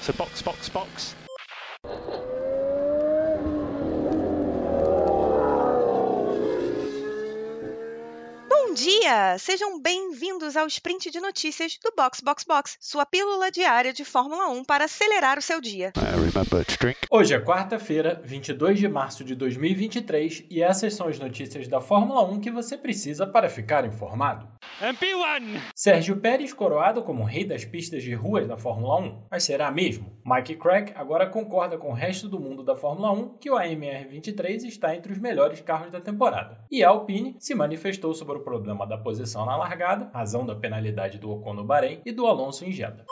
So box, box, box. Bom dia! Sejam bem-vindos ao sprint de notícias do Box Box Box, sua pílula diária de Fórmula 1 para acelerar o seu dia. Hoje é quarta-feira, 22 de março de 2023, e essas são as notícias da Fórmula 1 que você precisa para ficar informado. MP1! Sérgio Pérez coroado como rei das pistas de ruas da Fórmula 1. Mas será mesmo? Mike Crack agora concorda com o resto do mundo da Fórmula 1 que o AMR23 está entre os melhores carros da temporada. E a Alpine se manifestou sobre o problema da posição na largada, razão da penalidade do Ocon no Bahrein e do Alonso em Jeddah.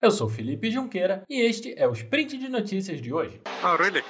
Eu sou Felipe Junqueira e este é o Sprint de Notícias de hoje. Oh, really?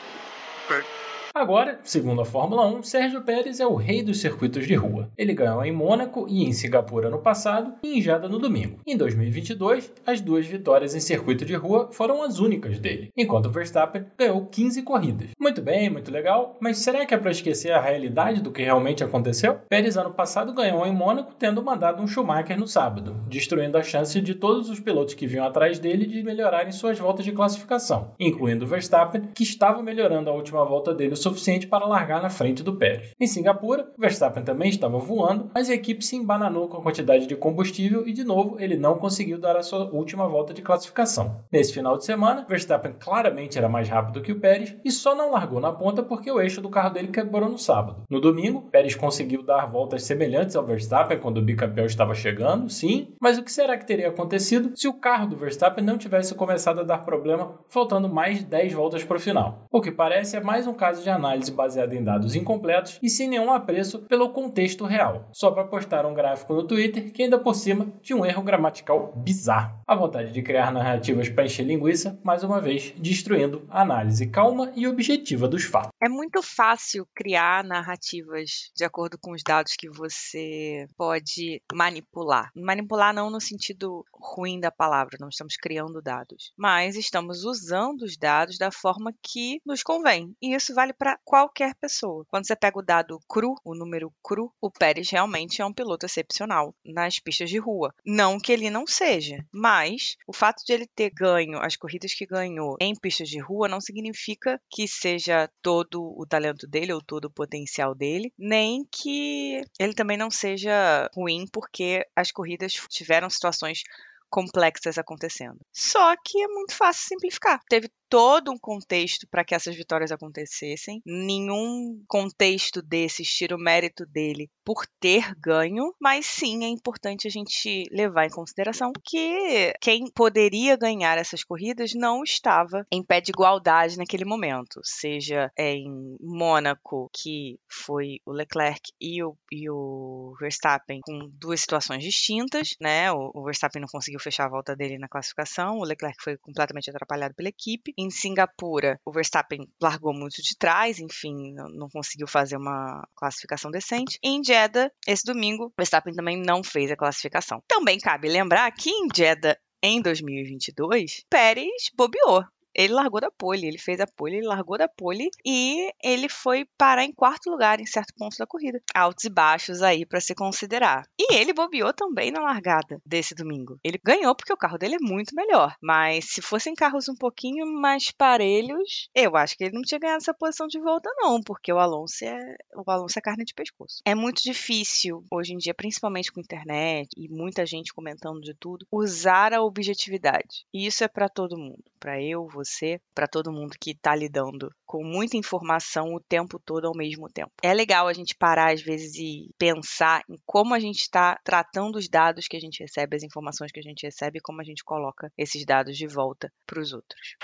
Agora, segundo a Fórmula 1, Sérgio Pérez é o rei dos circuitos de rua. Ele ganhou em Mônaco e em Singapura no passado e em Jeddah no domingo. Em 2022, as duas vitórias em circuito de rua foram as únicas dele, enquanto Verstappen ganhou 15 corridas. Muito bem, muito legal, mas será que é para esquecer a realidade do que realmente aconteceu? Pérez ano passado ganhou em Mônaco tendo mandado um Schumacher no sábado, destruindo a chance de todos os pilotos que vinham atrás dele de melhorarem suas voltas de classificação, incluindo Verstappen, que estava melhorando a última volta dele suficiente para largar na frente do Pérez. Em Singapura, Verstappen também estava voando, mas a equipe se embananou com a quantidade de combustível e, de novo, ele não conseguiu dar a sua última volta de classificação. Nesse final de semana, Verstappen claramente era mais rápido que o Pérez e só não largou na ponta porque o eixo do carro dele quebrou no sábado. No domingo, Pérez conseguiu dar voltas semelhantes ao Verstappen quando o bicampeão estava chegando, sim, mas o que será que teria acontecido se o carro do Verstappen não tivesse começado a dar problema faltando mais de 10 voltas para o final? O que parece é mais um caso de análise baseada em dados incompletos e sem nenhum apreço pelo contexto real, só para postar um gráfico no Twitter que ainda por cima tinha um erro gramatical bizarro. A vontade de criar narrativas para encher linguiça, mais uma vez, destruindo a análise calma e objetiva dos fatos. É muito fácil criar narrativas de acordo com os dados que você pode manipular. Manipular não no sentido ruim da palavra, não estamos criando dados, mas estamos usando os dados da forma que nos convém. E isso vale para qualquer pessoa. Quando você pega o dado cru, o número cru, o Pérez realmente é um piloto excepcional nas pistas de rua. Não que ele não seja, mas o fato de ele ter ganho as corridas que ganhou em pistas de rua não significa que seja todo o talento dele ou todo o potencial dele, nem que ele também não seja ruim porque as corridas tiveram situações complexas acontecendo. Só que é muito fácil simplificar. Teve todo um contexto para que essas vitórias acontecessem. Nenhum contexto desses tira o mérito dele por ter ganho, mas sim é importante a gente levar em consideração que quem poderia ganhar essas corridas não estava em pé de igualdade naquele momento, seja em Mônaco, que foi o Leclerc e o, e o Verstappen com duas situações distintas, né? O, o Verstappen não conseguiu fechar a volta dele na classificação, o Leclerc foi completamente atrapalhado pela equipe. Em Singapura, o Verstappen largou muito de trás, enfim, não, conseguiu fazer uma classificação decente. Em Jeddah, esse domingo, o Verstappen também não fez a classificação. Também cabe lembrar que em Jeddah em 2022, Pérez bobeou. Ele largou da pole, ele fez a pole, ele largou da pole e ele foi parar em quarto lugar em certo ponto da corrida. Altos e baixos aí para se considerar. E ele bobeou também na largada desse domingo. Ele ganhou porque o carro dele é muito melhor, mas se fossem carros um pouquinho mais parelhos, eu acho que ele não tinha ganhado essa posição de volta não, porque o Alonso é o Alonso é carne de pescoço. É muito difícil hoje em dia, principalmente com internet e muita gente comentando de tudo, usar a objetividade. E isso é para todo mundo, para eu, você, para todo mundo que está lidando com muita informação o tempo todo ao mesmo tempo. É legal a gente parar às vezes e pensar em como a gente está tratando os dados que a gente recebe, as informações que a gente recebe e como a gente coloca esses dados de volta para os outros.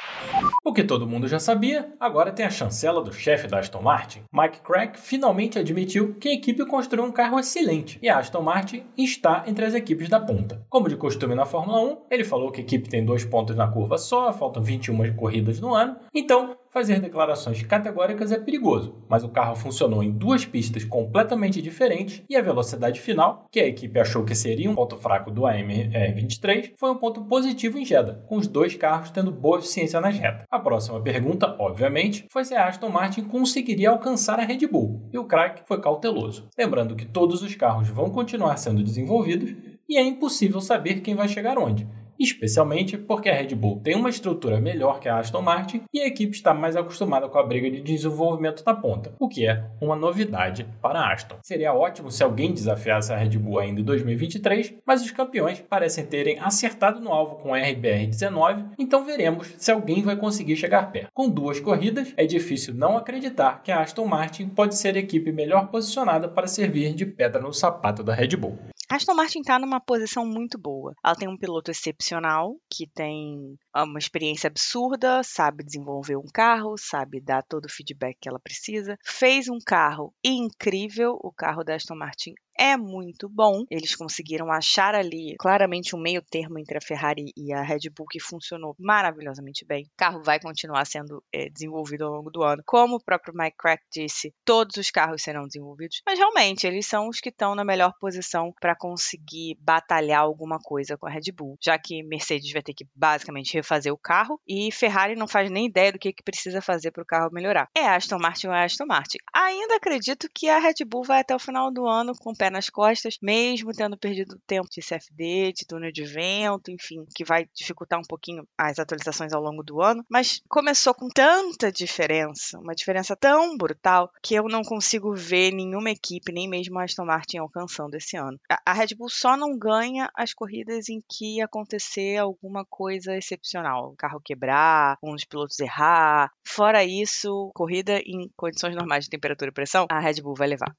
O que todo mundo já sabia, agora tem a chancela do chefe da Aston Martin. Mike Crack finalmente admitiu que a equipe construiu um carro excelente e a Aston Martin está entre as equipes da ponta. Como de costume na Fórmula 1, ele falou que a equipe tem dois pontos na curva só, faltam 21 corridas no ano, então fazer declarações categóricas é perigoso, mas o carro funcionou em duas pistas completamente diferentes e a velocidade final, que a equipe achou que seria um ponto fraco do AMR23, foi um ponto positivo em Jeddah, com os dois carros tendo boa eficiência nas retas. A próxima pergunta, obviamente, foi se a Aston Martin conseguiria alcançar a Red Bull, e o crack foi cauteloso, lembrando que todos os carros vão continuar sendo desenvolvidos e é impossível saber quem vai chegar onde especialmente porque a Red Bull tem uma estrutura melhor que a Aston Martin e a equipe está mais acostumada com a briga de desenvolvimento da ponta, o que é uma novidade para a Aston. Seria ótimo se alguém desafiasse a Red Bull ainda em 2023, mas os campeões parecem terem acertado no alvo com a RBR19, então veremos se alguém vai conseguir chegar perto. Com duas corridas, é difícil não acreditar que a Aston Martin pode ser a equipe melhor posicionada para servir de pedra no sapato da Red Bull. Aston Martin está numa posição muito boa. Ela tem um piloto excepcional, que tem uma experiência absurda, sabe desenvolver um carro, sabe dar todo o feedback que ela precisa. Fez um carro incrível, o carro da Aston Martin é muito bom. Eles conseguiram achar ali claramente um meio termo entre a Ferrari e a Red Bull que funcionou maravilhosamente bem. O carro vai continuar sendo é, desenvolvido ao longo do ano. Como o próprio Mike Crack disse, todos os carros serão desenvolvidos, mas realmente eles são os que estão na melhor posição para conseguir batalhar alguma coisa com a Red Bull, já que Mercedes vai ter que basicamente refazer o carro e Ferrari não faz nem ideia do que, que precisa fazer para o carro melhorar. É Aston Martin ou é Aston Martin. Ainda acredito que a Red Bull vai até o final do ano com pé nas costas, mesmo tendo perdido tempo de CFD, de túnel de vento, enfim, que vai dificultar um pouquinho as atualizações ao longo do ano. Mas começou com tanta diferença, uma diferença tão brutal, que eu não consigo ver nenhuma equipe, nem mesmo a Aston Martin, alcançando esse ano. A Red Bull só não ganha as corridas em que acontecer alguma coisa excepcional, o carro quebrar, um dos pilotos errar. Fora isso, corrida em condições normais de temperatura e pressão, a Red Bull vai levar.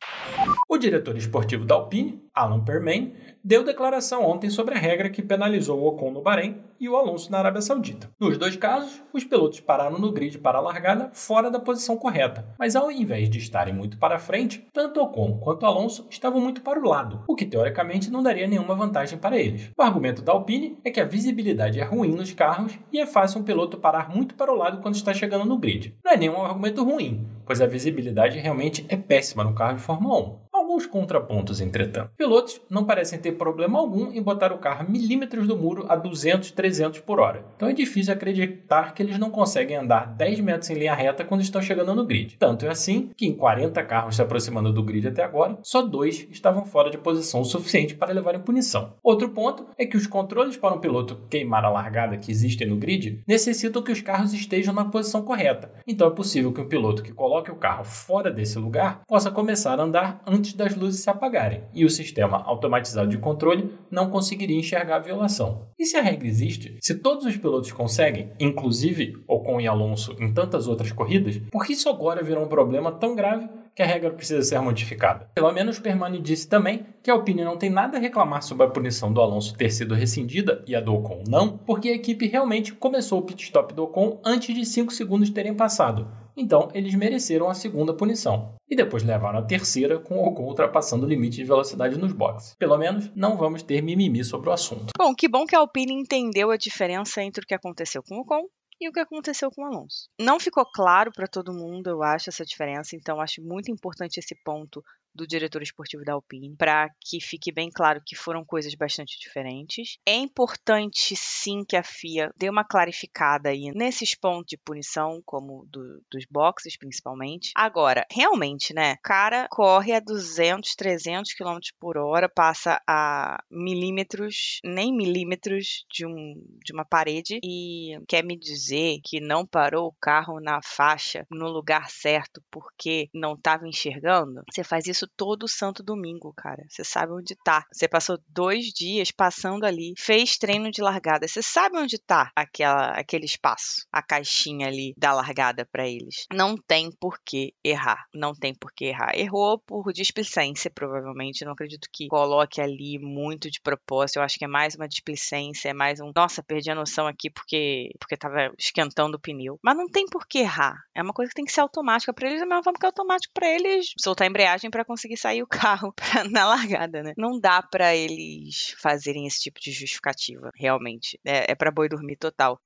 O diretor esportivo da Alpine, Alan Perman, deu declaração ontem sobre a regra que penalizou o Ocon no Bahrein e o Alonso na Arábia Saudita. Nos dois casos, os pilotos pararam no grid para a largada fora da posição correta, mas ao invés de estarem muito para frente, tanto Ocon quanto Alonso estavam muito para o lado, o que teoricamente não daria nenhuma vantagem para eles. O argumento da Alpine é que a visibilidade é ruim nos carros e é fácil um piloto parar muito para o lado quando está chegando no grid. Não é nenhum argumento ruim, pois a visibilidade realmente é péssima no carro de Fórmula 1 alguns contrapontos, entretanto. Pilotos não parecem ter problema algum em botar o carro milímetros do muro a 200, 300 por hora. Então é difícil acreditar que eles não conseguem andar 10 metros em linha reta quando estão chegando no grid. Tanto é assim que em 40 carros se aproximando do grid até agora, só dois estavam fora de posição suficiente para levarem punição. Outro ponto é que os controles para um piloto queimar a largada que existem no grid necessitam que os carros estejam na posição correta. Então é possível que um piloto que coloque o carro fora desse lugar possa começar a andar antes da das luzes se apagarem e o sistema automatizado de controle não conseguiria enxergar a violação. E se a regra existe, se todos os pilotos conseguem, inclusive Ocon e Alonso em tantas outras corridas, por que isso agora virou um problema tão grave que a regra precisa ser modificada. Pelo menos Permani disse também que a Alpine não tem nada a reclamar sobre a punição do Alonso ter sido rescindida e a do Ocon não, porque a equipe realmente começou o pit stop do Ocon antes de 5 segundos terem passado. Então, eles mereceram a segunda punição. E depois levaram a terceira, com o Ocon ultrapassando o limite de velocidade nos boxes. Pelo menos, não vamos ter mimimi sobre o assunto. Bom, que bom que a Alpine entendeu a diferença entre o que aconteceu com o Ocon e o que aconteceu com o Alonso. Não ficou claro para todo mundo, eu acho, essa diferença, então acho muito importante esse ponto do diretor esportivo da Alpine, para que fique bem claro que foram coisas bastante diferentes. É importante sim que a FIA dê uma clarificada aí nesses pontos de punição, como do, dos boxes principalmente. Agora, realmente, né? O cara corre a 200, 300 km por hora, passa a milímetros, nem milímetros de, um, de uma parede e quer me dizer que não parou o carro na faixa, no lugar certo, porque não estava enxergando? Você faz isso isso todo santo domingo, cara. Você sabe onde tá. Você passou dois dias passando ali, fez treino de largada. Você sabe onde tá aquela, aquele espaço, a caixinha ali da largada para eles. Não tem por que errar. Não tem por que errar. Errou por displicência, provavelmente. Não acredito que coloque ali muito de propósito. Eu acho que é mais uma displicência, é mais um. Nossa, perdi a noção aqui porque, porque tava esquentando o pneu. Mas não tem por que errar. É uma coisa que tem que ser automática para eles, da mesma forma que é automático para eles soltar a embreagem para conseguir sair o carro pra, na largada, né? Não dá para eles fazerem esse tipo de justificativa, realmente. É, é para boi dormir total.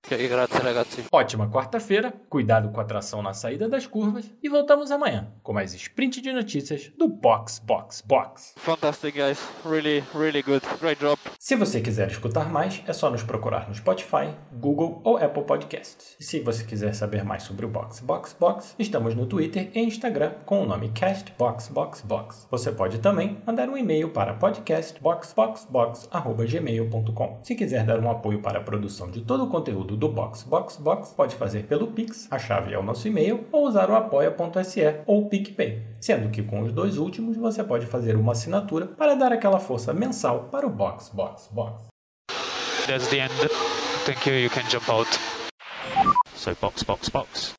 Ótima quarta-feira, cuidado com a tração na saída das curvas e voltamos amanhã com mais sprint de notícias do Box Box Box. Fantastic, guys. Really, really good. Great job. Se você quiser escutar mais, é só nos procurar no Spotify, Google ou Apple Podcasts. E se você quiser saber mais sobre o Box Box Box, estamos no Twitter e Instagram com o nome Cast Box Box Box. Box. Você pode também mandar um e-mail para podcastboxboxbox@gmail.com. Se quiser dar um apoio para a produção de todo o conteúdo do Box Box Box, pode fazer pelo Pix, a chave é o nosso e-mail, ou usar o apoia.se ou o PicPay. Sendo que com os dois últimos você pode fazer uma assinatura para dar aquela força mensal para o Box Box Box. That's the end. Thank you. You can jump out. So box, box, box.